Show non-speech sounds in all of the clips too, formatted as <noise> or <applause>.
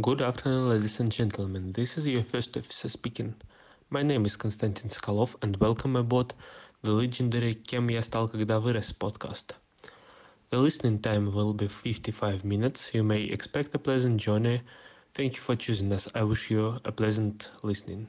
Good afternoon, ladies and gentlemen. This is your first officer speaking. My name is Konstantin Skolov, and welcome aboard the legendary «Кем я стал, когда вырос» podcast. The listening time will be 55 minutes. You may expect a pleasant journey. Thank you for choosing us. I wish you a pleasant listening.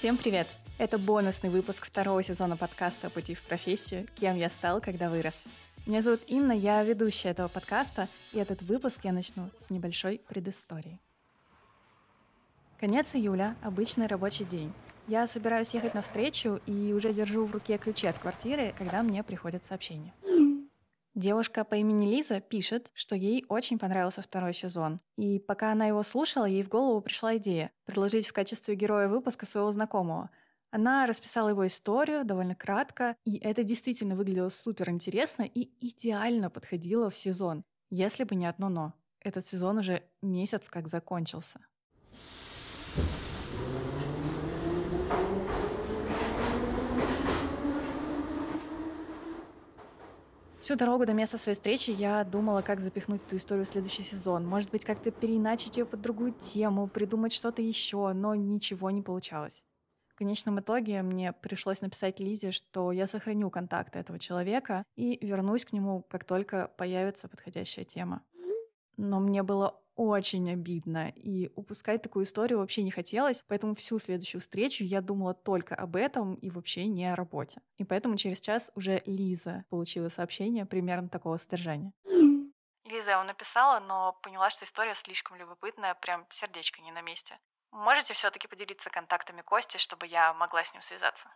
Всем привет! Это бонусный выпуск второго сезона подкаста «Пути в профессию. Кем я стал, когда вырос». Меня зовут Инна, я ведущая этого подкаста, и этот выпуск я начну с небольшой предыстории. Конец июля, обычный рабочий день. Я собираюсь ехать на встречу и уже держу в руке ключи от квартиры, когда мне приходит сообщение. Девушка по имени Лиза пишет, что ей очень понравился второй сезон. И пока она его слушала, ей в голову пришла идея предложить в качестве героя выпуска своего знакомого. Она расписала его историю довольно кратко, и это действительно выглядело супер интересно и идеально подходило в сезон. Если бы не одно «но». Этот сезон уже месяц как закончился. Всю дорогу до места своей встречи я думала, как запихнуть эту историю в следующий сезон. Может быть, как-то переиначить ее под другую тему, придумать что-то еще, но ничего не получалось. В конечном итоге мне пришлось написать Лизе, что я сохраню контакты этого человека и вернусь к нему, как только появится подходящая тема. Но мне было очень обидно, и упускать такую историю вообще не хотелось, поэтому всю следующую встречу я думала только об этом и вообще не о работе. И поэтому через час уже Лиза получила сообщение примерно такого содержания. Лиза его написала, но поняла, что история слишком любопытная, прям сердечко не на месте. Можете все-таки поделиться контактами Кости, чтобы я могла с ним связаться?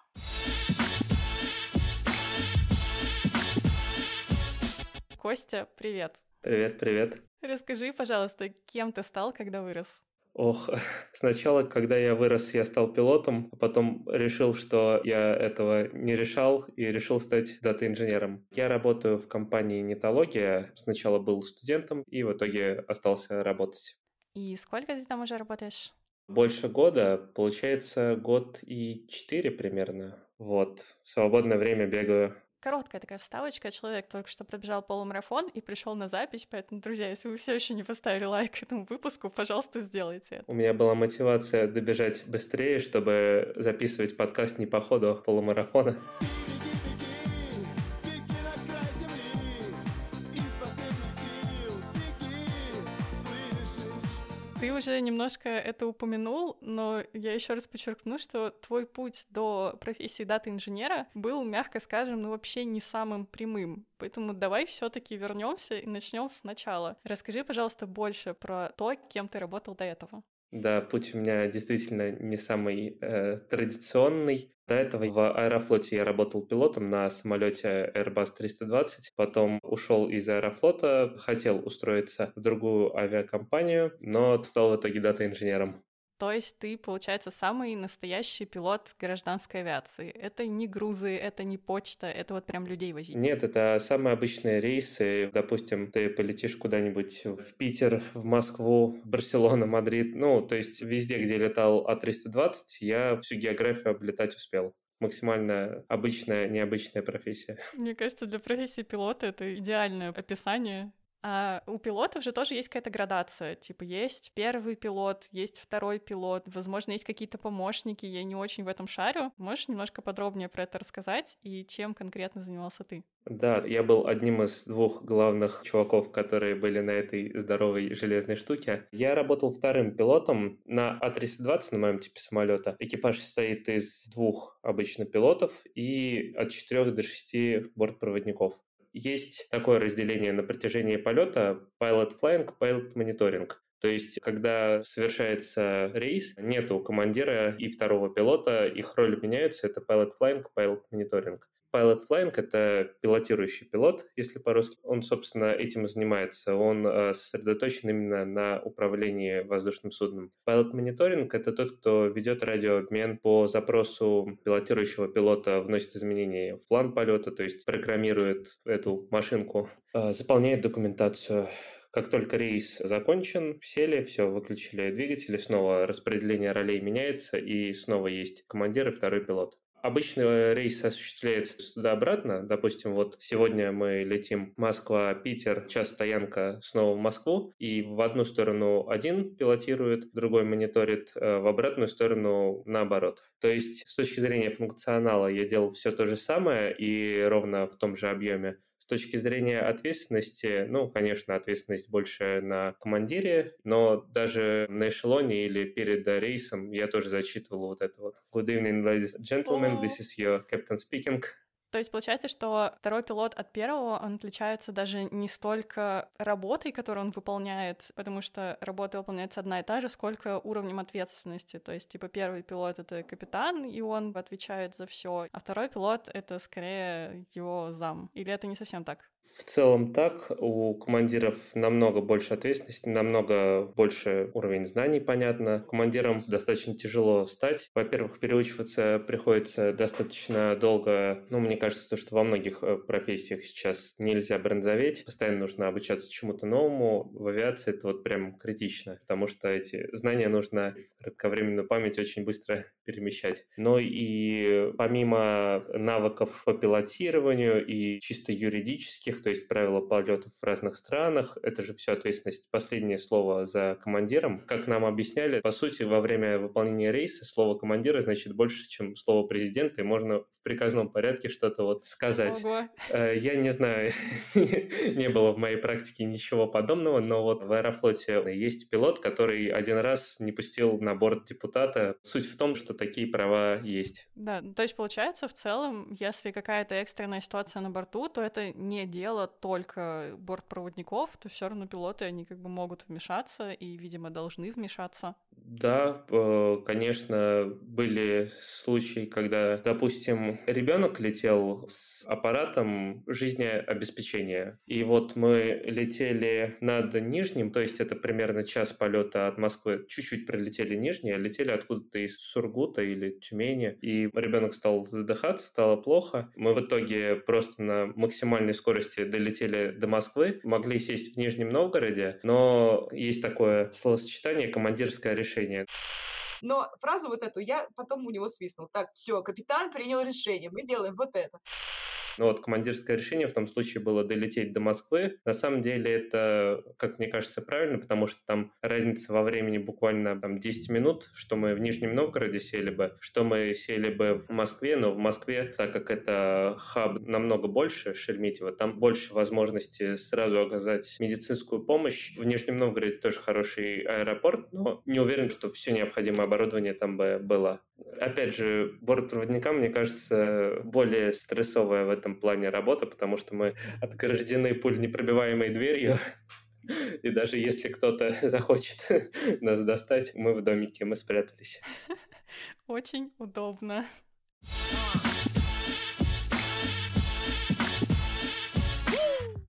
Костя, привет. Привет, привет. Расскажи, пожалуйста, кем ты стал, когда вырос? Ох, <laughs> сначала, когда я вырос, я стал пилотом, а потом решил, что я этого не решал и решил стать дата-инженером. Я работаю в компании Нетология. Сначала был студентом и в итоге остался работать. И сколько ты там уже работаешь? Больше года, получается год и четыре примерно. Вот, в свободное время бегаю Короткая такая вставочка. Человек только что пробежал полумарафон и пришел на запись, поэтому, друзья, если вы все еще не поставили лайк этому выпуску, пожалуйста, сделайте это. У меня была мотивация добежать быстрее, чтобы записывать подкаст не по ходу полумарафона. Ты уже немножко это упомянул, но я еще раз подчеркну, что твой путь до профессии дата-инженера был, мягко скажем, ну вообще не самым прямым. Поэтому давай все-таки вернемся и начнем сначала. Расскажи, пожалуйста, больше про то, кем ты работал до этого. Да, путь у меня действительно не самый э, традиционный. До этого в Аэрофлоте я работал пилотом на самолете Airbus 320, потом ушел из Аэрофлота, хотел устроиться в другую авиакомпанию, но стал в итоге дата-инженером. То есть ты, получается, самый настоящий пилот гражданской авиации. Это не грузы, это не почта, это вот прям людей возить. Нет, это самые обычные рейсы. Допустим, ты полетишь куда-нибудь в Питер, в Москву, в Барселону, Мадрид. Ну, то есть везде, где летал А320, я всю географию облетать успел максимально обычная, необычная профессия. Мне кажется, для профессии пилота это идеальное описание а у пилотов же тоже есть какая-то градация. Типа есть первый пилот, есть второй пилот, возможно, есть какие-то помощники, я не очень в этом шарю. Можешь немножко подробнее про это рассказать и чем конкретно занимался ты? Да, я был одним из двух главных чуваков, которые были на этой здоровой железной штуке. Я работал вторым пилотом на А320 на моем типе самолета. Экипаж состоит из двух обычно пилотов и от четырех до шести бортпроводников есть такое разделение на протяжении полета pilot flying, pilot monitoring. То есть, когда совершается рейс, нету командира и второго пилота, их роли меняются, это pilot flying, pilot monitoring. Pilot Flying — это пилотирующий пилот, если по-русски. Он, собственно, этим и занимается. Он э, сосредоточен именно на управлении воздушным судном. Pilot Monitoring — это тот, кто ведет радиообмен по запросу пилотирующего пилота, вносит изменения в план полета, то есть программирует эту машинку, э, заполняет документацию, Как только рейс закончен, сели, все, выключили двигатели, снова распределение ролей меняется, и снова есть командир и второй пилот. Обычно рейс осуществляется туда-обратно. Допустим, вот сегодня мы летим Москва-Питер, час стоянка снова в Москву, и в одну сторону один пилотирует, другой мониторит, э, в обратную сторону наоборот. То есть с точки зрения функционала я делал все то же самое и ровно в том же объеме. С точки зрения ответственности, ну, конечно, ответственность больше на командире, но даже на эшелоне или перед рейсом я тоже зачитывал вот это вот. Good evening, ladies and gentlemen, this is your captain speaking. То есть получается, что второй пилот от первого, он отличается даже не столько работой, которую он выполняет, потому что работа выполняется одна и та же, сколько уровнем ответственности. То есть, типа, первый пилот — это капитан, и он отвечает за все, а второй пилот — это скорее его зам. Или это не совсем так? В целом так. У командиров намного больше ответственности, намного больше уровень знаний, понятно. Командирам достаточно тяжело стать. Во-первых, переучиваться приходится достаточно долго. Ну, мне кажется, то, что во многих э, профессиях сейчас нельзя бронзоветь. Постоянно нужно обучаться чему-то новому. В авиации это вот прям критично, потому что эти знания нужно в кратковременную память очень быстро <laughs> перемещать. Но и помимо навыков по пилотированию и чисто юридических других, то есть правила полетов в разных странах. Это же все ответственность. Последнее слово за командиром. Как нам объясняли, по сути, во время выполнения рейса слово командира значит больше, чем слово президента, и можно в приказном порядке что-то вот сказать. Ого. Э, я не знаю, <laughs> не было в моей практике ничего подобного, но вот в Аэрофлоте есть пилот, который один раз не пустил на борт депутата. Суть в том, что такие права есть. Да, то есть получается в целом, если какая-то экстренная ситуация на борту, то это не дело дело только бортпроводников, то все равно пилоты, они как бы могут вмешаться и, видимо, должны вмешаться. Да, э, конечно, были случаи, когда, допустим, ребенок летел с аппаратом жизнеобеспечения. И вот мы летели над Нижним, то есть это примерно час полета от Москвы, чуть-чуть пролетели Нижние, летели откуда-то из Сургута или Тюмени. И ребенок стал задыхаться, стало плохо. Мы в итоге просто на максимальной скорости скорости долетели до Москвы, могли сесть в Нижнем Новгороде, но есть такое словосочетание «командирское решение». Но фразу вот эту я потом у него свистнул. Так, все, капитан принял решение, мы делаем вот это. Но вот командирское решение в том случае было долететь до Москвы. На самом деле это, как мне кажется, правильно, потому что там разница во времени буквально там 10 минут, что мы в Нижнем Новгороде сели бы, что мы сели бы в Москве, но в Москве, так как это хаб намного больше Шереметьево, там больше возможности сразу оказать медицинскую помощь. В Нижнем Новгороде тоже хороший аэропорт, но не уверен, что все необходимое оборудование там бы было. Опять же, бортпроводникам, мне кажется, более стрессовая в этом плане работа, потому что мы отграждены пуль непробиваемой дверью, и даже если кто-то <laughs> захочет нас достать, мы в домике, мы спрятались. <laughs> Очень удобно.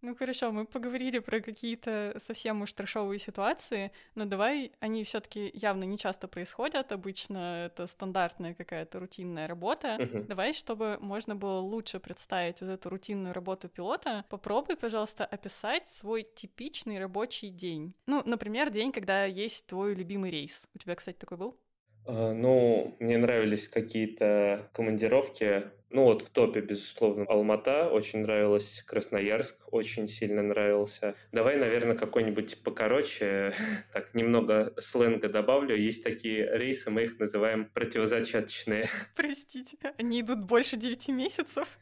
Ну хорошо, мы поговорили про какие-то совсем уж трешовые ситуации, но давай, они все таки явно не часто происходят, обычно это стандартная какая-то рутинная работа. Uh-huh. Давай, чтобы можно было лучше представить вот эту рутинную работу пилота, попробуй, пожалуйста, описать свой типичный рабочий день. Ну, например, день, когда есть твой любимый рейс. У тебя, кстати, такой был? А, ну, мне нравились какие-то командировки. Ну вот в топе, безусловно, Алмата, очень нравилась Красноярск, очень сильно нравился. Давай, наверное, какой-нибудь покороче, <laughs> так, немного сленга добавлю. Есть такие рейсы, мы их называем противозачаточные. <laughs> Простите, они идут больше 9 месяцев?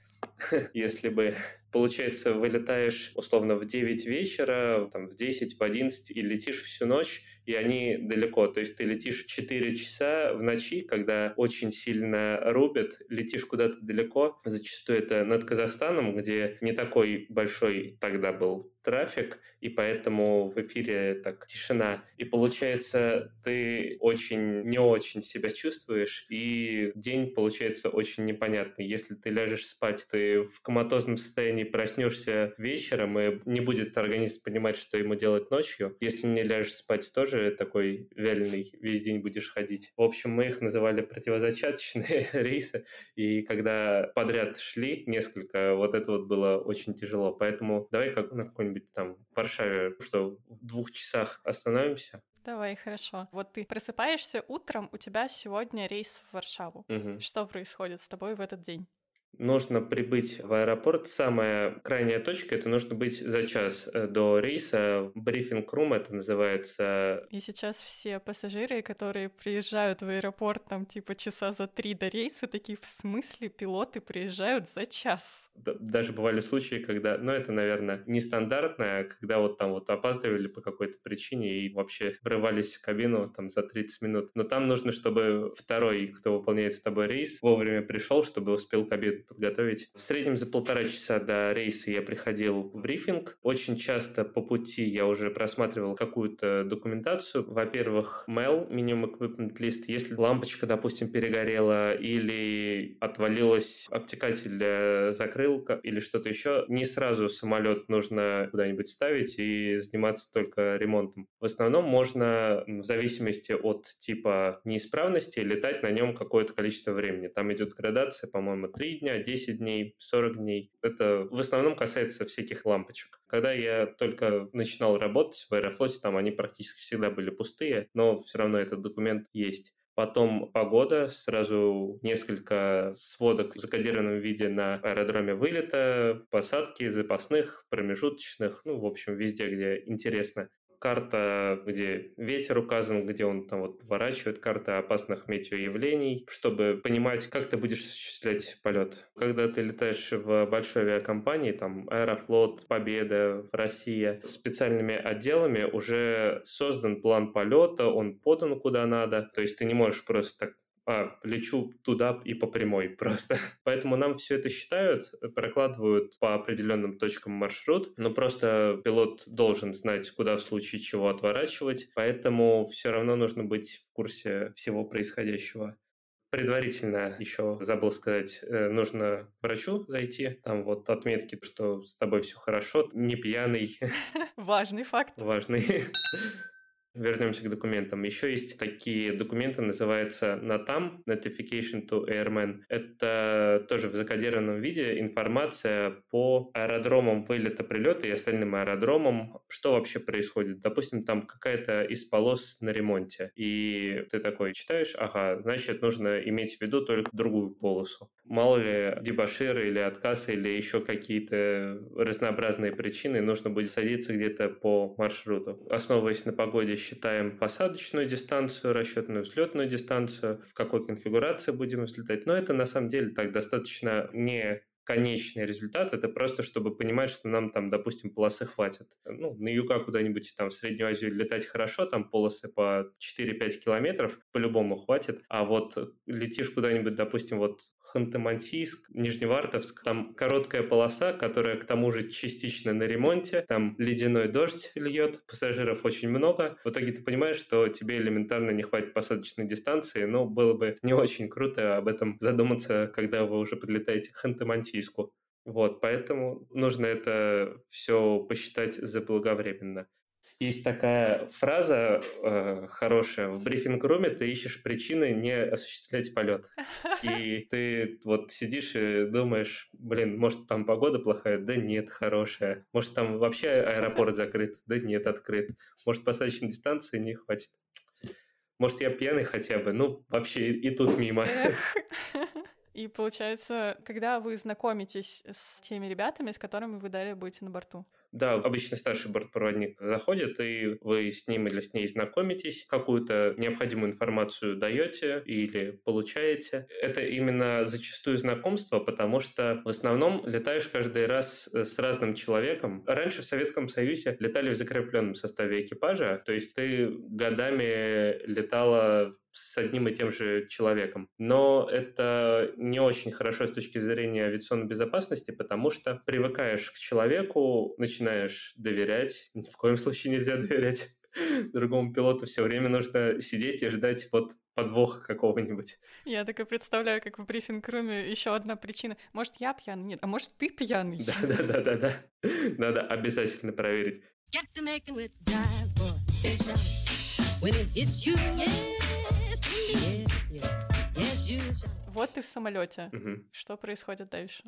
<laughs> Если бы получается, вылетаешь условно в 9 вечера, там, в 10, в 11 и летишь всю ночь, и они далеко. То есть ты летишь 4 часа в ночи, когда очень сильно рубят, летишь куда-то далеко. Зачастую это над Казахстаном, где не такой большой тогда был трафик, и поэтому в эфире так тишина. И получается, ты очень не очень себя чувствуешь, и день получается очень непонятный. Если ты ляжешь спать, ты в коматозном состоянии не проснешься вечером, и не будет организм понимать, что ему делать ночью. Если не ляжешь спать, тоже такой вяленый весь день будешь ходить. В общем, мы их называли противозачаточные <laughs> рейсы, и когда подряд шли несколько, вот это вот было очень тяжело. Поэтому давай как на какой-нибудь где-нибудь там в Варшаве, что в двух часах остановимся. Давай, хорошо. Вот ты просыпаешься утром, у тебя сегодня рейс в Варшаву. Мгм. Что происходит с тобой в этот день? Нужно прибыть в аэропорт. Самая крайняя точка это нужно быть за час э, до рейса. Брифинг-рум это называется. И сейчас все пассажиры, которые приезжают в аэропорт там типа часа за три до рейса, такие в смысле пилоты приезжают за час? Даже бывали случаи, когда, ну это, наверное, нестандартное, когда вот там вот опаздывали по какой-то причине и вообще врывались в кабину там за 30 минут. Но там нужно, чтобы второй, кто выполняет с тобой рейс, вовремя пришел, чтобы успел кабину подготовить. В среднем за полтора часа до рейса я приходил в брифинг. Очень часто по пути я уже просматривал какую-то документацию. Во-первых, mail, minimum equipment list. Если лампочка, допустим, перегорела или отвалилась обтекатель э, закрылка или что-то еще, не сразу самолет нужно куда-нибудь ставить и заниматься только ремонтом. В основном можно, в зависимости от типа неисправности, летать на нем какое-то количество времени. Там идет градация, по-моему, 3 дня, 10 дней, 40 дней. Это в основном касается всяких лампочек. Когда я только начинал работать в Аэрофлоте, там они практически всегда были пустые, но все равно этот документ есть. Потом погода, сразу несколько сводок в закодированном виде на аэродроме вылета, посадки, запасных, промежуточных, ну, в общем, везде, где интересно карта, где ветер указан, где он там вот поворачивает, карта опасных метеоявлений, чтобы понимать, как ты будешь осуществлять полет. Когда ты летаешь в большой авиакомпании, там Аэрофлот, Победа, Россия, специальными отделами уже создан план полета, он подан куда надо, то есть ты не можешь просто так а, лечу туда и по прямой <laughs> просто. Поэтому нам все это считают, прокладывают по определенным точкам маршрут, но просто пилот должен знать, куда в случае чего отворачивать, поэтому все равно нужно быть в курсе всего происходящего. Предварительно еще забыл сказать, э, нужно к врачу зайти, там вот отметки, что с тобой все хорошо, не пьяный, <laughs> Важный факт. важный. <laughs> Вернемся к документам. Еще есть такие документы, называется NATAM, Notification to Airmen. Это тоже в закодированном виде информация по аэродромам вылета-прилета и остальным аэродромам, что вообще происходит. Допустим, там какая-то из полос на ремонте, и ты такой читаешь, ага, значит, нужно иметь в виду только другую полосу. Мало ли дебаширы или отказы или еще какие-то разнообразные причины, нужно будет садиться где-то по маршруту. Основываясь на погоде, считаем посадочную дистанцию, расчетную взлетную дистанцию, в какой конфигурации будем взлетать. Но это на самом деле так достаточно не конечный результат, это просто чтобы понимать, что нам там, допустим, полосы хватит. Ну, на юга куда-нибудь там в Среднюю Азию летать хорошо, там полосы по 4-5 километров по-любому хватит, а вот летишь куда-нибудь, допустим, вот Ханты-Мансийск, Нижневартовск, там короткая полоса, которая к тому же частично на ремонте, там ледяной дождь льет, пассажиров очень много. В итоге ты понимаешь, что тебе элементарно не хватит посадочной дистанции, но было бы не очень круто об этом задуматься, когда вы уже подлетаете к Ханты-Мансийску. Вот, поэтому нужно это все посчитать заблаговременно. Есть такая фраза э, хорошая. В брифинг-руме ты ищешь причины не осуществлять полет. И <laughs> ты вот сидишь и думаешь, блин, может там погода плохая? Да нет, хорошая. Может там вообще аэропорт <laughs> закрыт? Да нет, открыт. Может посадочной дистанции не хватит? Может я пьяный хотя бы? Ну, вообще и тут мимо. <laughs> И получается, когда вы знакомитесь с теми ребятами, с которыми вы далее будете на борту? Да, обычно старший бортпроводник заходит, и вы с ним или с ней знакомитесь, какую-то необходимую информацию даете или получаете. Это именно зачастую знакомство, потому что в основном летаешь каждый раз с разным человеком. Раньше в Советском Союзе летали в закрепленном составе экипажа, то есть ты годами летала с одним и тем же человеком. Но это не очень хорошо с точки зрения авиационной безопасности, потому что привыкаешь к человеку, начинаешь доверять. Ни в коем случае нельзя <laughs> доверять другому пилоту. Все время нужно сидеть и ждать вот подвоха какого-нибудь. Я так и представляю, как в брифинг-руме еще одна причина. Может, я пьяный? Нет, а может, ты пьяный? Да-да-да-да-да. Надо обязательно проверить. Get to making with jive boy station. When it hits you, yes, Вот ты в самолете. Мгм. Что происходит дальше?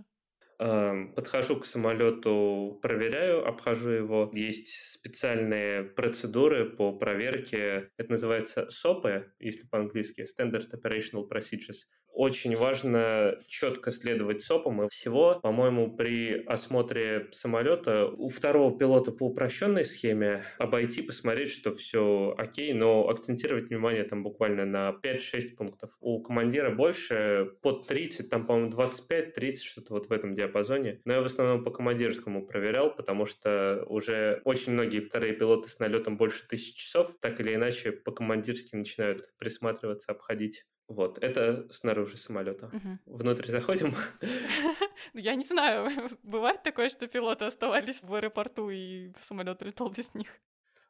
Эм, подхожу к самолету, проверяю, обхожу его. Есть специальные процедуры по проверке. Это называется СОПы, если по-английски, Standard Operational Procedures очень важно четко следовать СОПам. И всего, по-моему, при осмотре самолета у второго пилота по упрощенной схеме обойти, посмотреть, что все окей, но акцентировать внимание там буквально на 5-6 пунктов. У командира больше, под 30, там, по-моему, 25-30, что-то вот в этом диапазоне. Но я в основном по командирскому проверял, потому что уже очень многие вторые пилоты с налетом больше тысячи часов так или иначе по командирски начинают присматриваться, обходить. Вот, это снаружи самолета. Мгм. Внутрь заходим. <laughs> <laughs> Ну, Я не знаю, <laughs> бывает такое, что пилоты оставались в аэропорту и самолет летал без них.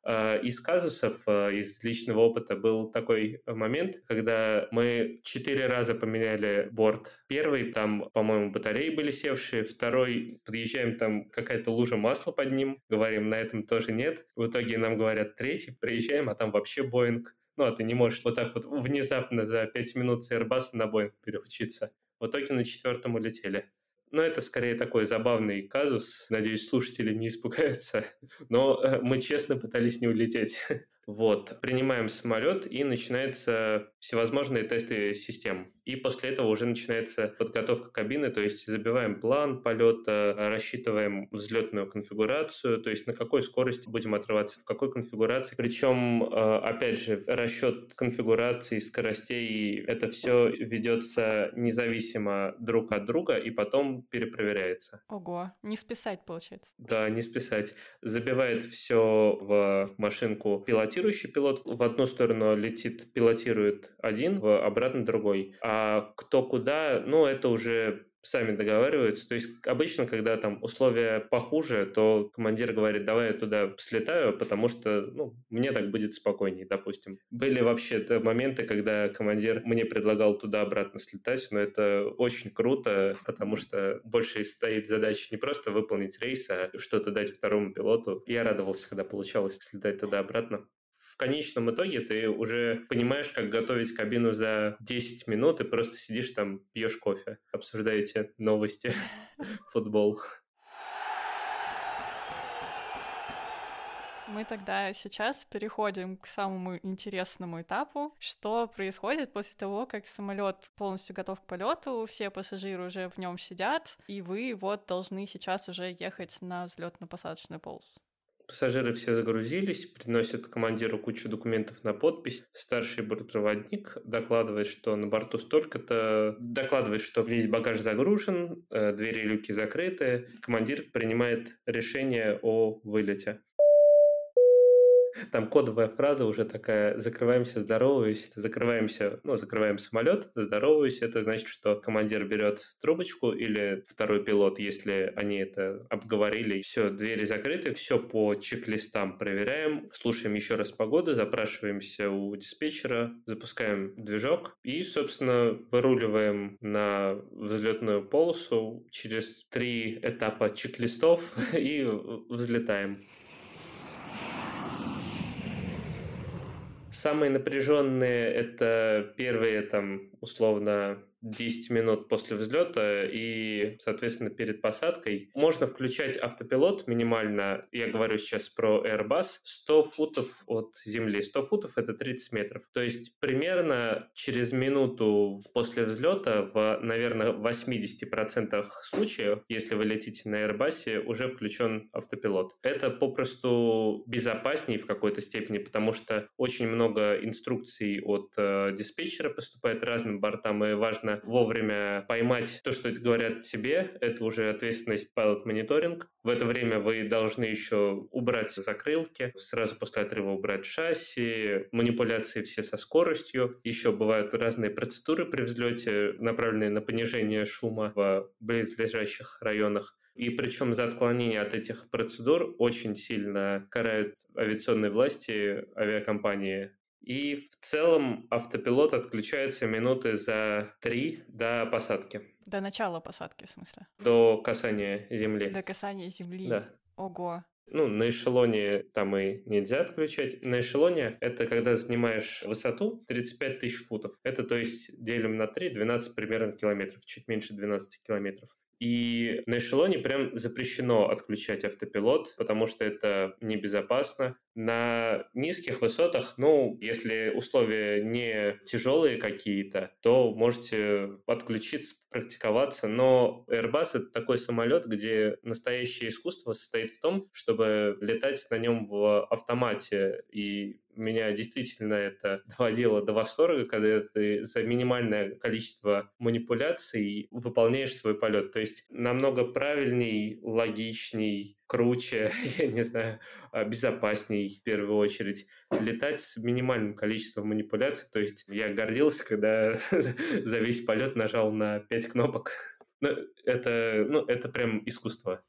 А, Из казусов, а, из личного опыта был такой момент, когда мы четыре раза поменяли борт. Первый, там, по-моему, батареи были севшие. Второй, подъезжаем, там какая-то лужа масла под ним. Говорим, на этом тоже нет. В итоге нам говорят третий, приезжаем, а там вообще Боинг. Ну, а ты не можешь вот так вот внезапно за пять минут с Airbus на Боинг переучиться. В итоге на четвертом улетели. Но это скорее такой забавный казус. Надеюсь, слушатели не испугаются. Но э, мы честно пытались не улететь. <laughs> Вот, принимаем самолет, и начинаются всевозможные тесты систем. И после этого уже начинается подготовка кабины, то есть забиваем план полета, рассчитываем взлетную конфигурацию, то есть на какой скорости будем отрываться, в какой конфигурации. Причем, э, опять же, расчет конфигурации, скоростей, это все ведется независимо друг от друга и потом перепроверяется. Ого, не списать, получается. Да, не списать. Забивает все в машинку пилотирующий пилот. В одну сторону летит, пилотирует один, в обратно другой. А кто куда, ну, это уже сами договариваются. То есть обычно, когда там условия похуже, то командир говорит, давай я туда слетаю, потому что ну, мне так будет спокойнее, допустим. Были вообще моменты, когда командир мне предлагал туда-обратно слетать, но это очень круто, потому что больше стоит задача не просто выполнить рейс, а что-то дать второму пилоту. Я радовался, когда получалось слетать туда-обратно в конечном итоге ты уже понимаешь, как готовить кабину за 10 минут и просто сидишь там, пьешь кофе, обсуждаете новости, <laughs> футбол. Мы тогда сейчас переходим к самому интересному этапу. Что происходит после того, как самолет полностью готов к полету, все пассажиры уже в нем сидят, и вы вот должны сейчас уже ехать на взлетно-посадочную полосу. Пассажиры все загрузились, приносят командиру кучу документов на подпись. Старший бортпроводник докладывает, что на борту столько-то, докладывает, что весь багаж загружен, э, двери и люки закрыты. Командир принимает решение о вылете. Там кодовая фраза уже такая «закрываемся, здороваюсь». Закрываемся, ну, закрываем самолет, здороваюсь. Это значит, что командир берет трубочку или второй пилот, если они это обговорили. Все, двери закрыты, все по чек-листам проверяем, слушаем еще раз погоду, запрашиваемся у диспетчера, запускаем движок и, собственно, выруливаем на взлетную полосу через три этапа чек-листов <laughs> и взлетаем. Самые напряженные это первые там условно 10 минут после взлета и, соответственно, перед посадкой. Можно включать автопилот минимально, я говорю сейчас про Airbus, 100 футов от земли. 100 футов — это 30 метров. То есть примерно через минуту после взлета в, наверное, 80% случаев, если вы летите на Airbus, уже включен автопилот. Это попросту безопаснее в какой-то степени, потому что очень много инструкций от э, диспетчера поступает разным бортам, и важно вовремя поймать то, что говорят тебе. Это уже ответственность pilot мониторинг. В это время вы должны еще убрать закрылки, сразу после отрыва убрать шасси, манипуляции все со скоростью. Еще бывают разные процедуры при взлете, направленные на понижение шума в близлежащих районах. И причем за отклонение от этих процедур очень сильно карают авиационные власти, авиакомпании и в целом автопилот отключается минуты за три до посадки. До начала посадки, в смысле? До касания земли. До касания земли. Да. Ого. Ну, на эшелоне там и нельзя отключать. На эшелоне это когда занимаешь высоту 35 тысяч футов. Это, то есть, делим на 3, 12 примерно километров, чуть меньше 12 километров. И на эшелоне прям запрещено отключать автопилот, потому что это небезопасно. На низких высотах, ну, если условия не тяжелые какие-то, то можете отключиться, практиковаться. Но Airbus — это такой самолет, где настоящее искусство состоит в том, чтобы летать на нем в автомате. И меня действительно это <laughs> доводило до восторга, когда ты за минимальное количество манипуляций выполняешь свой полет. То есть намного правильней, логичней, круче, <laughs> я не знаю, а, безопасней в первую очередь летать с минимальным количеством манипуляций. То есть я гордился, когда <laughs> за весь полет нажал на пять кнопок. <laughs> Ну, это, ну, это прям искусство.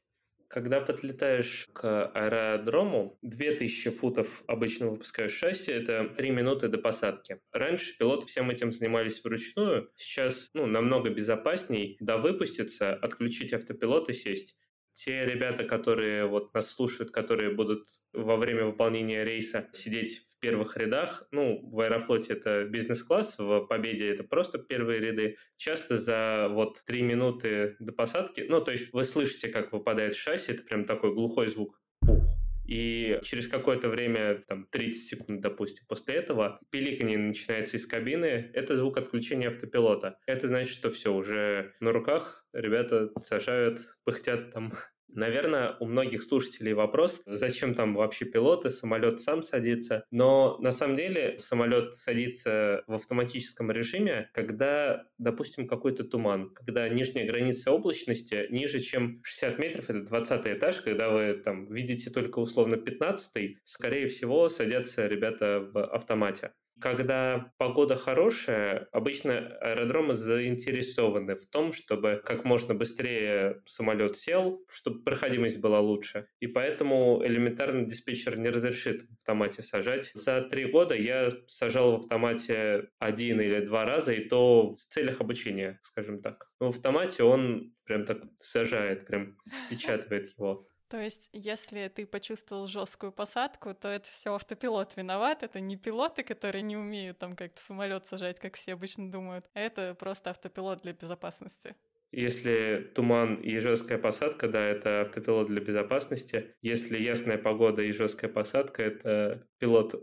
Когда подлетаешь к аэродрому, 2000 футов обычно выпускаешь шасси, это 3 минуты до посадки. Раньше пилоты всем этим занимались вручную, сейчас ну, намного безопасней до выпуститься, отключить автопилот и сесть те ребята, которые вот нас слушают, которые будут во время выполнения рейса сидеть в первых рядах, ну, в Аэрофлоте это бизнес-класс, в Победе это просто первые ряды, часто за вот три минуты до посадки, ну, то есть вы слышите, как выпадает шасси, это прям такой глухой звук, пух, и через какое-то время, там 30 секунд, допустим, после этого пиликанье начинается из кабины. Это звук отключения автопилота. Это значит, что все, уже на руках ребята сажают, пыхтят там Наверное, у многих слушателей вопрос, зачем там вообще пилоты, самолет сам садится. Но на самом деле самолет садится в автоматическом режиме, когда, допустим, какой-то туман, когда нижняя граница облачности ниже, чем 60 метров, это 20 этаж, когда вы там видите только условно 15 скорее всего, садятся ребята в автомате. Когда погода хорошая, обычно аэродромы заинтересованы в том, чтобы как можно быстрее самолет сел, чтобы проходимость была лучше. И поэтому элементарно диспетчер не разрешит в автомате сажать. За три года я сажал в автомате один или два раза, и то в целях обучения, скажем так. Но в автомате он прям так сажает, прям <laughs> впечатывает его. То есть, если ты почувствовал жесткую посадку, то это все автопилот виноват. Это не пилоты, которые не умеют там как-то самолет сажать, как все обычно думают. Это просто автопилот для безопасности. Если туман и жесткая посадка, да, это автопилот для безопасности. Если ясная погода и жесткая посадка, это пилот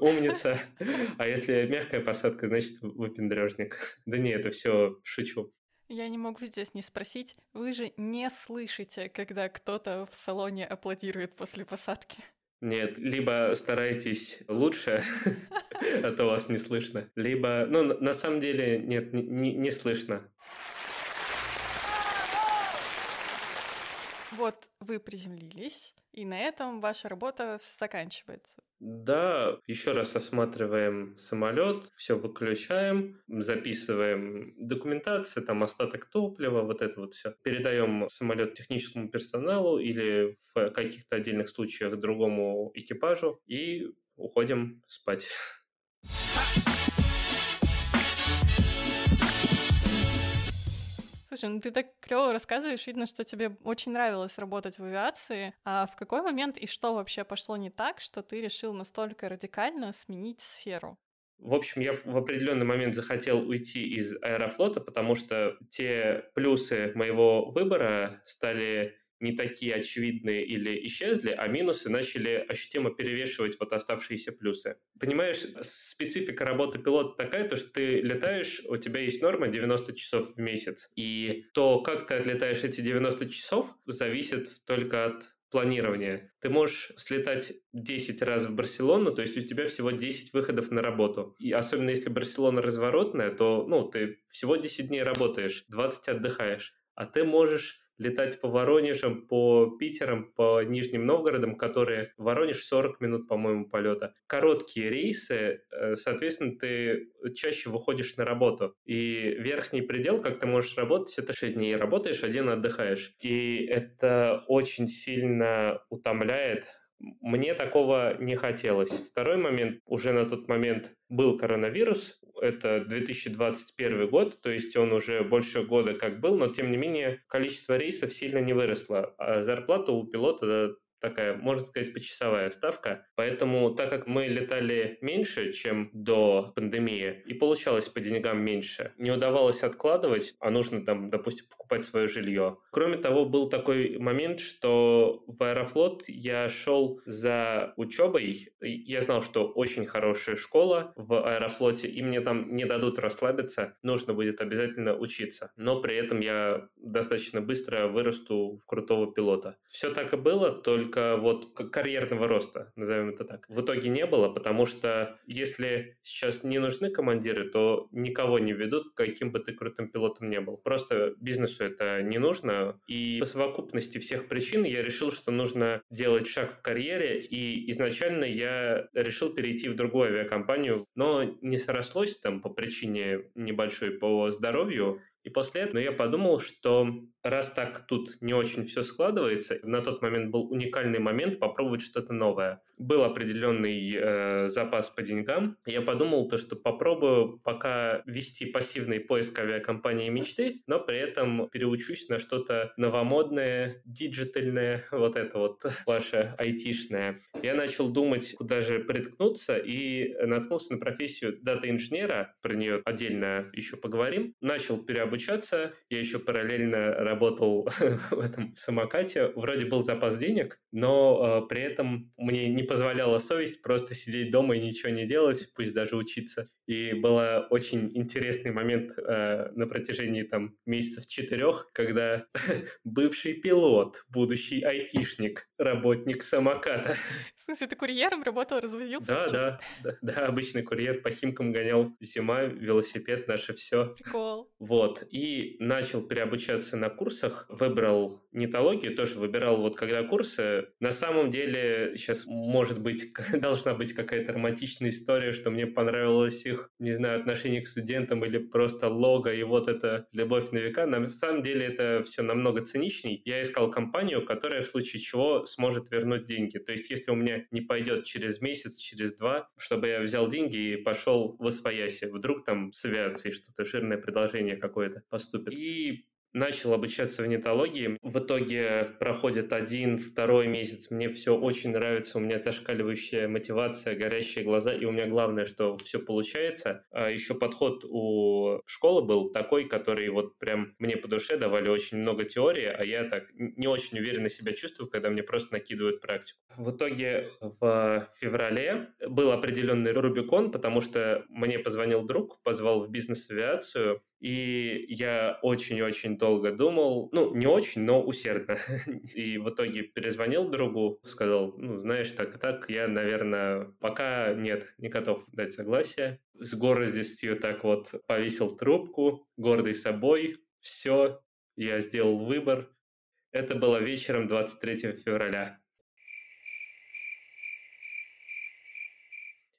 умница. <laughs> А если мягкая посадка, значит выпендрежник. Да не, это все шучу. Я не могу здесь не спросить, вы же не слышите, когда кто-то в салоне аплодирует после посадки? Нет, либо старайтесь лучше, <laughs> а то вас не слышно, либо, ну, на самом деле, нет, не, не слышно. Вот вы приземлились, и на этом ваша работа заканчивается. Да, еще раз осматриваем самолет, все выключаем, записываем документацию, там остаток топлива, вот это вот все. Передаем самолет техническому персоналу или в каких-то отдельных случаях другому экипажу и уходим спать. Слушай, ну ты так клево рассказываешь, видно, что тебе очень нравилось работать в авиации. А в какой момент и что вообще пошло не так, что ты решил настолько радикально сменить сферу? В общем, я в определенный момент захотел уйти из аэрофлота, потому что те плюсы моего выбора стали не такие очевидные или исчезли, а минусы начали ощутимо перевешивать вот оставшиеся плюсы. Понимаешь, специфика работы пилота такая, то что ты летаешь, у тебя есть норма 90 часов в месяц, и то, как ты отлетаешь эти 90 часов, зависит только от планирования. Ты можешь слетать 10 раз в Барселону, то есть у тебя всего 10 выходов на работу. И особенно если Барселона разворотная, то ну, ты всего 10 дней работаешь, 20 отдыхаешь. А ты можешь летать по Воронежам, по Питерам, по Нижним Новгородам, которые Воронеж 40 минут, по-моему, полета. Короткие рейсы, э, соответственно, ты чаще выходишь на работу. И верхний предел, как ты можешь работать, это 6 дней работаешь, один отдыхаешь. И это очень сильно утомляет, мне такого не хотелось. Второй момент, уже на тот момент был коронавирус, это 2021 год, то есть он уже больше года как был, но тем не менее количество рейсов сильно не выросло, а зарплата у пилота такая, можно сказать, почасовая ставка. Поэтому, так как мы летали меньше, чем до пандемии, и получалось по деньгам меньше, не удавалось откладывать, а нужно там, допустим, покупать свое жилье. Кроме того, был такой момент, что в Аэрофлот я шел за учебой. Я знал, что очень хорошая школа в Аэрофлоте, и мне там не дадут расслабиться, нужно будет обязательно учиться. Но при этом я достаточно быстро вырасту в крутого пилота. Все так и было, только вот карьерного роста, назовем это так, в итоге не было, потому что если сейчас не нужны командиры, то никого не ведут, каким бы ты крутым пилотом не был. Просто бизнесу это не нужно. И по совокупности всех причин я решил, что нужно делать шаг в карьере, и изначально я решил перейти в другую авиакомпанию, но не срослось там по причине небольшой по здоровью, и после этого я подумал, что раз так тут не очень все складывается, на тот момент был уникальный момент попробовать что-то новое. Был определенный э, запас по деньгам. Я подумал то, что попробую пока вести пассивный поиск авиакомпании мечты, но при этом переучусь на что-то новомодное, диджитальное, вот это вот <laughs> ваше айтишное. Я начал думать, куда же приткнуться, и наткнулся на профессию дата-инженера, про нее отдельно еще поговорим. Начал переобучаться, я еще параллельно работал <laughs> в этом самокате. Вроде был запас денег, но э, при этом мне не позволяла совесть просто сидеть дома и ничего не делать, пусть даже учиться. И был очень интересный момент э, на протяжении там месяцев четырех, когда <laughs> бывший пилот, будущий айтишник, работник самоката. <laughs> В смысле, ты курьером работал, развозил? Да, да, да, да, обычный курьер по Химкам гонял. Зима, велосипед, наше все. Прикол. Вот, и начал переобучаться на курсах, выбрал нетологию, тоже выбирал вот когда курсы. На самом деле сейчас, может быть, <laughs> должна быть какая-то романтичная история, что мне понравилось их, не знаю, отношение к студентам или просто лого и вот это любовь на века. На самом деле это все намного циничней. Я искал компанию, которая в случае чего сможет вернуть деньги. То есть если у меня не пойдет через месяц, через два, чтобы я взял деньги и пошел в освояси. Вдруг там с авиацией что-то, жирное предложение какое-то поступит. И начал обучаться в нетологии. В итоге проходит один, второй месяц. Мне все очень нравится. У меня зашкаливающая мотивация, горящие глаза. И у меня главное, что все получается. А еще подход у школы был такой, который вот прям мне по душе давали очень много теории, а я так не очень уверенно себя чувствую, когда мне просто накидывают практику. В итоге в феврале был определенный Рубикон, потому что мне позвонил друг, позвал в бизнес-авиацию, и я очень-очень долго думал, ну, не очень, но усердно. <laughs> И в итоге перезвонил другу, сказал, ну, знаешь, так и так, я, наверное, пока нет, не готов дать согласие. С гордостью так вот повесил трубку, гордый собой, все, я сделал выбор. Это было вечером 23 февраля.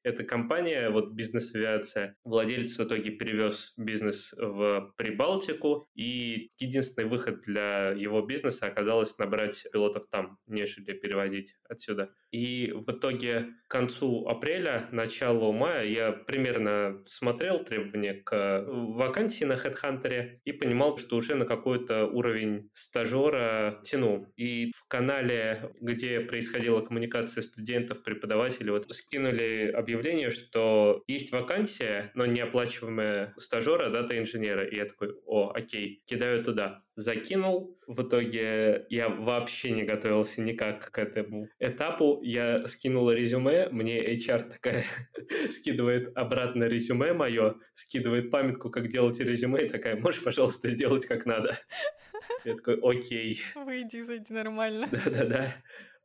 Эта компания, вот бизнес-авиация, владелец в итоге перевез бизнес в Прибалтику, и единственный выход для его бизнеса оказалось набрать пилотов там, нежели перевозить отсюда. И в итоге к концу апреля, началу мая я примерно смотрел требования к вакансии на HeadHunter и понимал, что уже на какой-то уровень стажера тяну. И в канале, где происходила коммуникация студентов, преподавателей, вот скинули объявление, что есть вакансия, но неоплачиваемая стажера, дата-инженера. И я такой, о, окей, кидаю туда. Закинул. В итоге я вообще не готовился никак к этому этапу. Я скинул резюме, мне HR такая <laughs> скидывает обратно резюме мое, скидывает памятку, как делать резюме, и такая, можешь, пожалуйста, сделать как надо. Я такой, окей. Выйди, зайди нормально. Да-да-да.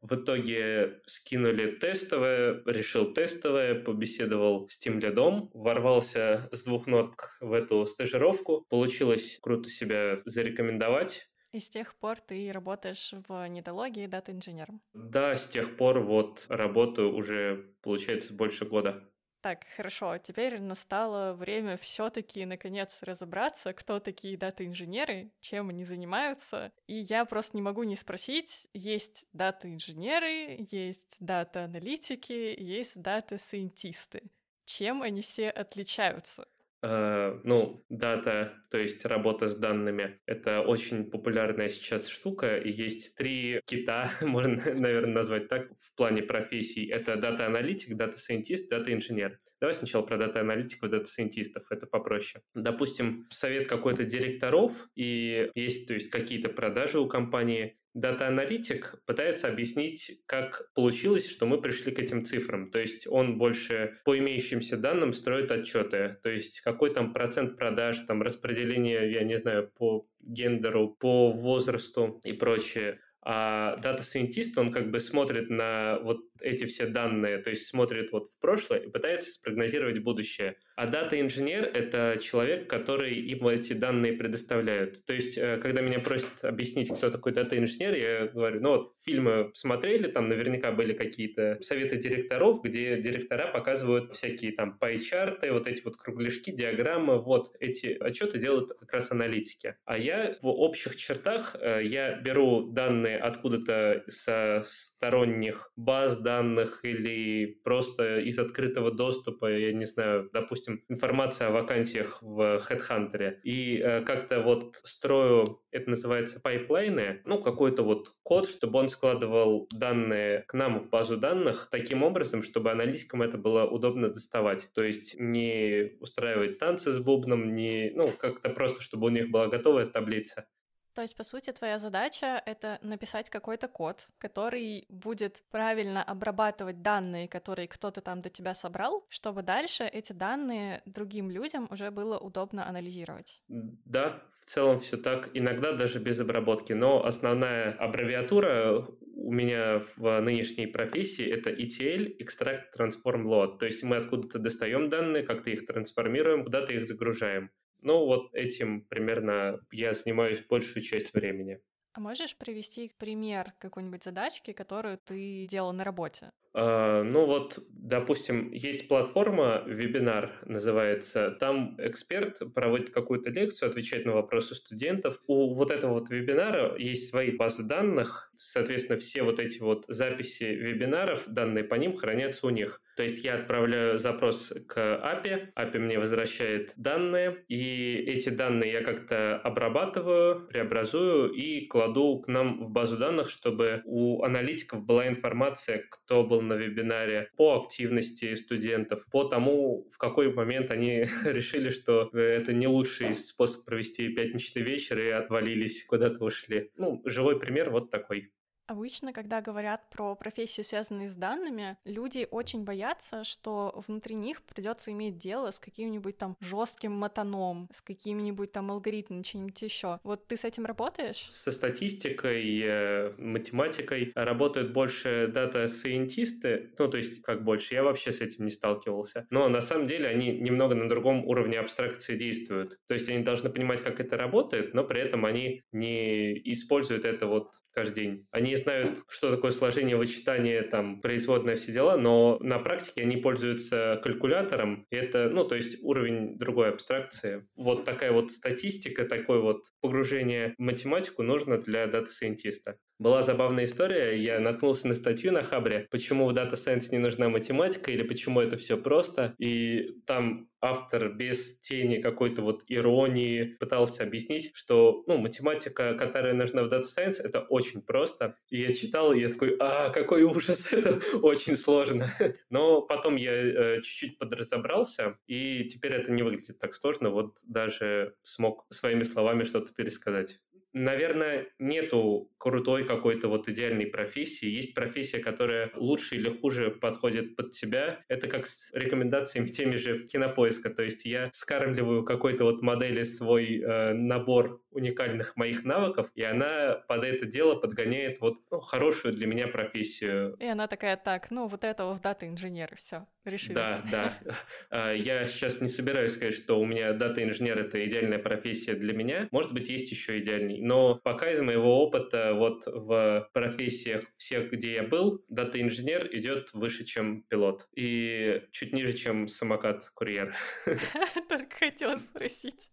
В итоге скинули тестовое, решил тестовое, побеседовал с тем лидом, ворвался с двух ног в эту стажировку. Получилось круто себя зарекомендовать. И с тех пор ты работаешь в нетологии дата-инженером? Да, с тех пор вот работаю уже, получается, больше года. Так, хорошо. Теперь настало время все-таки наконец разобраться, кто такие дата-инженеры, чем они занимаются. И я просто не могу не спросить. Есть дата-инженеры, есть дата-аналитики, есть дата-сайентисты. Чем они все отличаются? Э, ну, дата, то есть работа с данными, это очень популярная сейчас штука, и есть три кита, <laughs> можно, наверное, назвать так, в плане профессий. Это дата-аналитик, дата-сайентист, дата-инженер. Давай сначала про дата-аналитиков, дата-сайентистов, это попроще. Допустим, совет какой-то директоров, и есть, то есть, какие-то продажи у компании, Дата-аналитик пытается объяснить, как получилось, что мы пришли к этим цифрам. То есть он больше по имеющимся данным строит отчеты. То есть какой там процент продаж, там распределение, я не знаю, по гендеру, по возрасту и прочее. А дата-сайентист, он как бы смотрит на вот эти все данные, то есть смотрит вот в прошлое и пытается спрогнозировать будущее. А дата-инженер — это человек, который им эти данные предоставляют. То есть, э, когда меня просят объяснить, кто такой дата-инженер, я говорю, ну вот, фильмы смотрели, там наверняка были какие-то советы директоров, где директора показывают всякие там pie chart'ы, вот эти вот кругляшки, диаграммы, вот эти отчеты делают как раз аналитики. А я в общих чертах, э, я беру данные откуда-то со сторонних баз данных или просто из открытого доступа, я не знаю, допустим, информация о вакансиях в HeadHunter, и э, как-то вот строю, это называется пайплайны, ну, какой-то вот код, чтобы он складывал данные к нам в базу данных таким образом, чтобы аналитикам это было удобно доставать. То есть не устраивать танцы с бубном, не, ну, как-то просто, чтобы у них была готовая таблица. То есть, по сути, твоя задача — это написать какой-то код, который будет правильно обрабатывать данные, которые кто-то там до тебя собрал, чтобы дальше эти данные другим людям уже было удобно анализировать. Да, в целом все так, иногда даже без обработки, но основная аббревиатура у меня в нынешней профессии это ETL, Extract Transform Load, то есть мы откуда-то достаем данные, как-то их трансформируем, куда-то их загружаем. Ну, вот этим примерно я занимаюсь большую часть времени. А можешь привести пример какой-нибудь задачки, которую ты делал на работе? Uh, ну вот, допустим, есть платформа, вебинар называется, там эксперт проводит какую-то лекцию, отвечает на вопросы студентов. У вот этого вот вебинара есть свои базы данных, соответственно, все вот эти вот записи вебинаров, данные по ним хранятся у них. То есть я отправляю запрос к API, API мне возвращает данные, и эти данные я как-то обрабатываю, преобразую и кладу к нам в базу данных, чтобы у аналитиков была информация, кто был на вебинаре, по активности студентов, по тому, в какой момент они <laughs> решили, что это не лучший способ провести пятничный вечер и отвалились, куда-то ушли. Ну, живой пример вот такой. Обычно, когда говорят про профессии, связанные с данными, люди очень боятся, что внутри них придется иметь дело с каким-нибудь там жестким матаном, с какими-нибудь там алгоритмами, чем-нибудь еще. Вот ты с этим работаешь? Со статистикой, э, математикой работают больше дата-сайентисты, ну, то есть как больше, я вообще с этим не сталкивался. Но на самом деле они немного на другом уровне абстракции действуют. То есть они должны понимать, как это работает, но при этом они не используют это вот каждый день. Они они знают, что такое сложение вычитания, там, производная, все дела, но на практике они пользуются калькулятором, это, ну, то есть уровень другой абстракции. Вот такая вот статистика, такое вот погружение в математику нужно для дата-сайентиста. Была забавная история, я наткнулся на статью на Хабре, почему в Data Science не нужна математика или почему это все просто, и там автор без тени какой-то вот иронии пытался объяснить, что, ну, математика, которая нужна в Data Science, это очень просто. И я читал, и я такой, а, какой ужас, <laughs> это очень сложно. Но потом я э, чуть-чуть подразобрался, и теперь это не выглядит так сложно, вот даже смог своими словами что-то пересказать наверное, нету крутой какой-то вот идеальной профессии. Есть профессия, которая лучше или хуже подходит под тебя. Это как с рекомендациями теми же в кинопоиска. То есть я скармливаю какой-то вот модели свой э, набор уникальных моих навыков, и она под это дело подгоняет вот ну, хорошую для меня профессию. И она такая, так, ну вот этого в дата-инженеры, все, решили. Да, да. <laughs> А, я сейчас не собираюсь сказать, что у меня дата-инженер — это идеальная профессия для меня. Может быть, есть еще идеальный но пока из моего опыта вот в профессиях всех, где я был, дата-инженер идет выше, чем пилот и чуть ниже, чем самокат-курьер. <laughs> Только хотела спросить.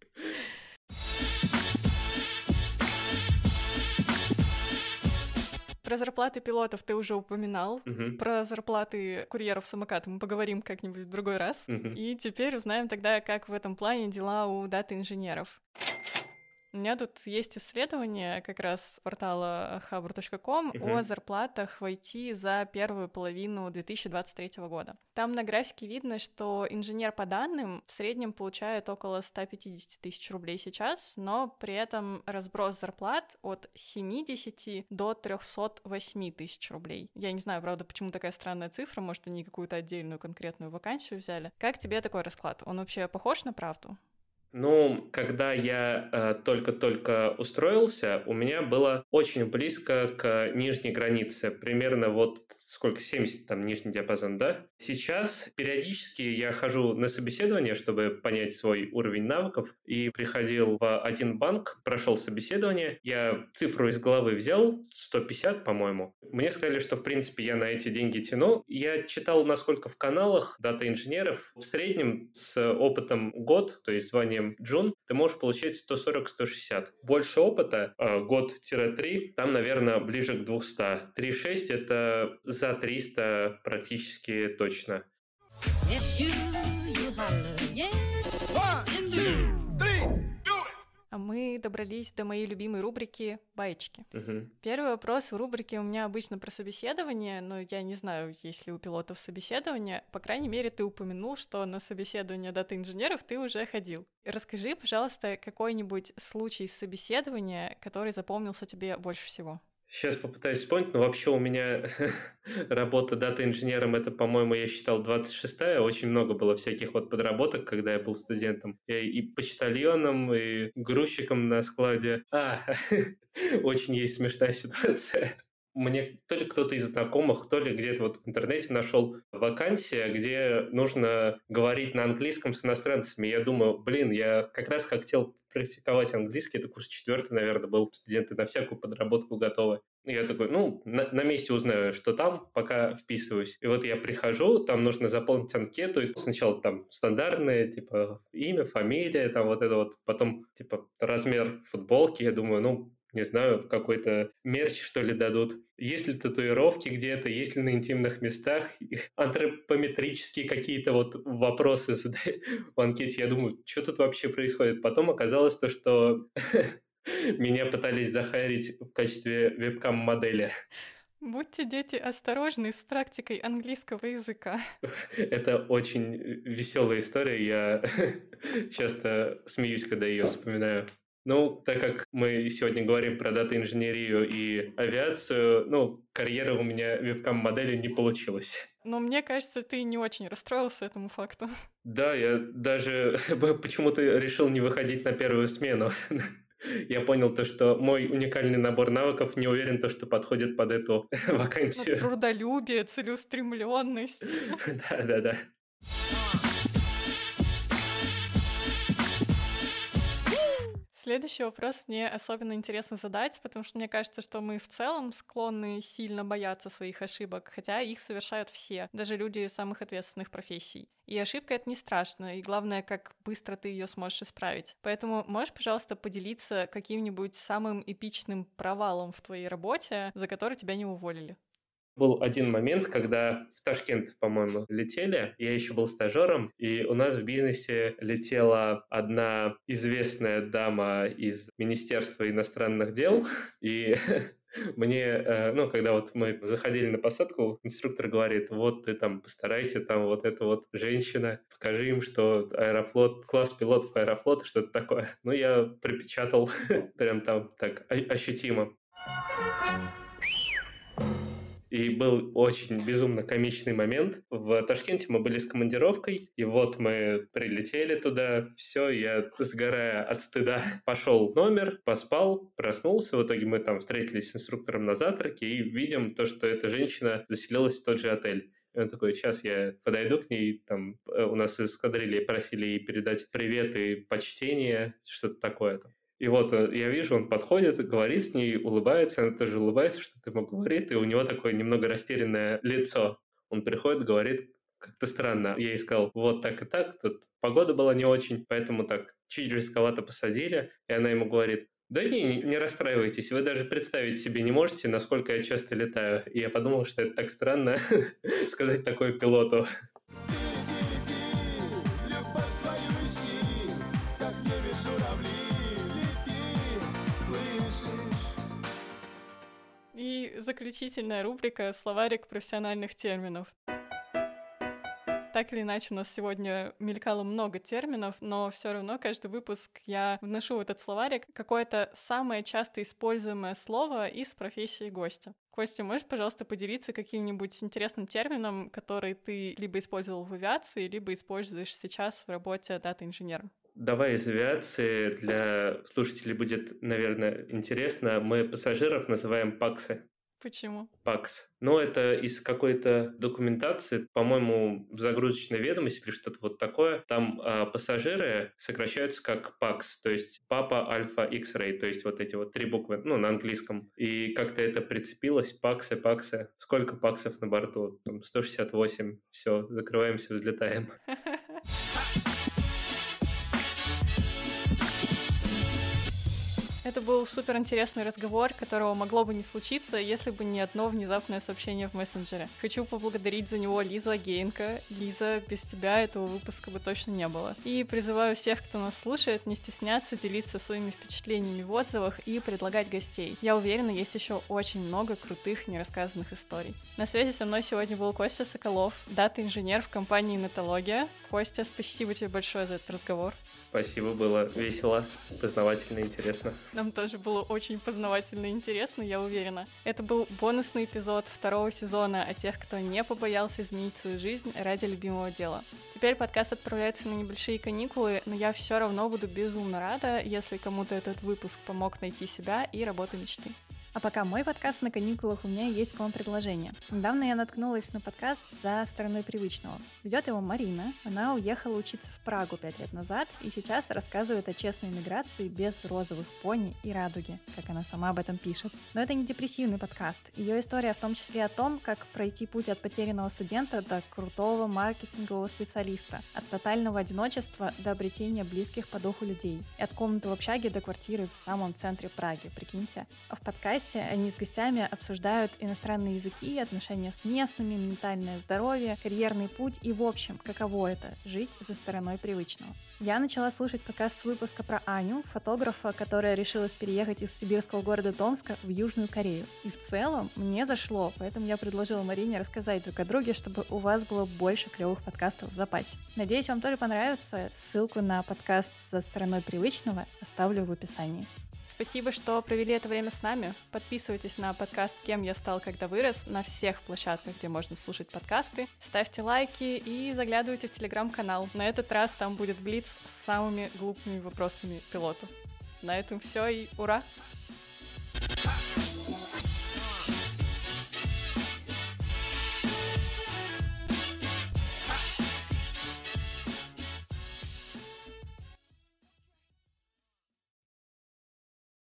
Про зарплаты пилотов ты уже упоминал. Мгм. Про зарплаты курьеров самоката мы поговорим как-нибудь в другой раз. Мгм. И теперь узнаем тогда, как в этом плане дела у дата-инженеров. У меня тут есть исследование как раз портала habr.com Мгм. о зарплатах в IT за первую половину 2023 года. Там на графике видно, что инженер по данным в среднем получает около 150 тысяч рублей сейчас, но при этом разброс зарплат от 70 до 308 тысяч рублей. Я не знаю, правда, почему такая странная цифра, может, они какую-то отдельную конкретную вакансию взяли. Как тебе такой расклад? Он вообще похож на правду? Ну, когда я э, только-только устроился, у меня было очень близко к нижней границе. Примерно вот сколько, 70 там нижний диапазон, да? Сейчас периодически я хожу на собеседование, чтобы понять свой уровень навыков, и приходил в один банк, прошел собеседование, я цифру из головы взял, 150, по-моему. Мне сказали, что, в принципе, я на эти деньги тяну. Я читал, насколько в каналах дата-инженеров в среднем с опытом год, то есть званием джун, ты можешь получать 140-160. Больше опыта, э, год-3, там, наверное, ближе к 200. 3,6 это за 300 практически точно. Yes, you, мы добрались до моей любимой рубрики «Баечки». Мгм. Первый вопрос в рубрике у меня обычно про собеседование, но я не знаю, есть ли у пилотов собеседование. По крайней мере, ты упомянул, что на собеседование дата-инженеров ты уже ходил. Расскажи, пожалуйста, какой-нибудь случай собеседования, который запомнился тебе больше всего. Сейчас попытаюсь вспомнить, но вообще у меня <laughs> работа дата-инженером, это, по-моему, я считал 26-я. Очень много было всяких вот подработок, когда я был студентом. Я и почтальоном, и грузчиком на складе. А, <laughs> очень есть смешная ситуация. Мне то ли кто-то из знакомых, то ли где-то вот в интернете нашел вакансия, где нужно говорить на английском с иностранцами. Я думаю, блин, я как раз хотел практиковать английский, это курс четвертый, наверное, был, студенты на всякую подработку готовы. Я такой, ну, на, на месте узнаю, что там, пока вписываюсь. И вот я прихожу, там нужно заполнить анкету, и сначала там стандартные, типа, имя, фамилия, там вот это вот, потом, типа, размер футболки, я думаю, ну, не знаю, какой-то мерч, что ли, дадут. Есть ли татуировки где-то, есть ли на интимных местах, антропометрические какие-то вот вопросы задают <laughs> в анкете. Я думаю, что тут вообще происходит? Потом оказалось то, что <laughs> меня пытались захайрить в качестве вебкам-модели. Будьте, дети, осторожны с практикой английского языка. <laughs> Это очень веселая история. Я часто смеюсь, когда ее вспоминаю. Ну, так как мы сегодня говорим про дата-инженерию и авиацию, ну, карьера у меня вебкам-модели не получилась. Но мне кажется, ты не очень расстроился этому факту. <laughs> Да, я даже <laughs> почему-то решил не выходить на первую смену. <laughs> Я понял то, что мой уникальный набор навыков не уверен, то, что подходит под эту вакансию. Трудолюбие, целеустремленность. Да, да, да. Следующий вопрос мне особенно интересно задать, потому что мне кажется, что мы в целом склонны сильно бояться своих ошибок, хотя их совершают все, даже люди самых ответственных профессий. И ошибка — это не страшно, и главное, как быстро ты ее сможешь исправить. Поэтому можешь, пожалуйста, поделиться каким-нибудь самым эпичным провалом в твоей работе, за который тебя не уволили? Был один момент, когда в Ташкент, по-моему, летели, я еще был стажером, и у нас в бизнесе летела одна известная дама из Министерства иностранных дел, и <laughs> мне, ну, когда вот мы заходили на посадку, инструктор говорит, вот ты там постарайся, там вот эта вот женщина, покажи им, что Аэрофлот, класс пилотов Аэрофлота, что-то такое. Ну, я припечатал <laughs> прям там так ощутимо. И был очень безумно комичный момент. В Ташкенте мы были с командировкой, и вот мы прилетели туда, все, я, сгорая от стыда, <laughs> пошел в номер, поспал, проснулся. В итоге мы там встретились с инструктором на завтраке и видим то, что эта женщина заселилась в тот же отель. И он такой, сейчас я подойду к ней, там, у нас из эскадрильи просили ей передать привет и почтение, что-то такое там. И вот я вижу, он подходит, говорит с ней, улыбается, она тоже улыбается, что-то ему говорит, и у него такое немного растерянное лицо. Он приходит, говорит, как-то странно. Я ей сказал, вот так и так, тут погода была не очень, поэтому так чуть рисковато посадили. И она ему говорит, Да не, не расстраивайтесь, вы даже представить себе не можете, насколько я часто летаю. И я подумал, что это так странно <laughs> сказать такое пилоту. Заключительная рубрика «Словарик профессиональных терминов». Так или иначе, у нас сегодня мелькало много терминов, но все равно каждый выпуск я вношу в этот словарик какое-то самое часто используемое слово из профессии гостя. Костя, можешь, пожалуйста, поделиться каким-нибудь интересным термином, который ты либо использовал в авиации, либо используешь сейчас в работе дата-инженером? Давай из авиации для слушателей будет, наверное, интересно. Мы пассажиров называем паксы. Почему? ПАКС. Но это из какой-то документации, по-моему, загрузочной ведомости или что-то вот такое. Там э, пассажиры сокращаются как ПАКС, то есть Папа Альфа X-Ray, то есть вот эти вот три буквы, ну, на английском. И как-то это прицепилось, ПАКСы, ПАКСы. Сколько ПАКСов на борту? Там 168. Все, закрываемся, взлетаем. <laughs> <laughs> Это был супер интересный разговор, которого могло бы не случиться, если бы не одно внезапное сообщение в мессенджере. Хочу поблагодарить за него Лизу Агеенко. Лиза, без тебя этого выпуска бы точно не было. И призываю всех, кто нас слушает, не стесняться делиться своими впечатлениями в отзывах и предлагать гостей. Я уверена, есть еще очень много крутых нерассказанных историй. На связи со мной сегодня был Костя Соколов, дата-инженер в компании Нетология. Костя, спасибо тебе большое за этот разговор. Спасибо, было весело, познавательно, интересно. Нам тоже было очень познавательно и интересно, я уверена. Это был бонусный эпизод второго сезона о тех, кто не побоялся изменить свою жизнь ради любимого дела. Теперь подкаст отправляется на небольшие каникулы, но я все равно буду безумно рада, если кому-то этот выпуск помог найти себя и работу мечты. А пока мой подкаст на каникулах, у меня есть к вам предложение. Недавно я наткнулась на подкаст «За стороной привычного». Ведет его Марина. Она уехала учиться в Прагу пять лет назад и сейчас рассказывает о честной миграции без розовых пони и радуги, как она сама об этом пишет. Но это не депрессивный подкаст. Ее история в том числе о том, как пройти путь от потерянного студента до крутого маркетингового специалиста, от тотального одиночества до обретения близких по духу людей, и от комнаты в общаге до квартиры в самом центре Праги, прикиньте. А в подкасте подкасте они с гостями обсуждают иностранные языки, отношения с местными, ментальное здоровье, карьерный путь и, в общем, каково это — жить за стороной привычного. Я начала слушать подкаст с выпуска про Аню, фотографа, которая решилась переехать из сибирского города Томска в Южную Корею. И в целом мне зашло, поэтому я предложила Марине рассказать друг о друге, чтобы у вас было больше клевых подкастов в запасе. Надеюсь, вам тоже понравится. Ссылку на подкаст «За стороной привычного» оставлю в описании. Спасибо, что провели это время с нами. Подписывайтесь на подкаст «Кем я стал, когда вырос» на всех площадках, где можно слушать подкасты. Ставьте лайки и заглядывайте в телеграм-канал. На этот раз там будет блиц с самыми глупыми вопросами пилоту. На этом все и ура!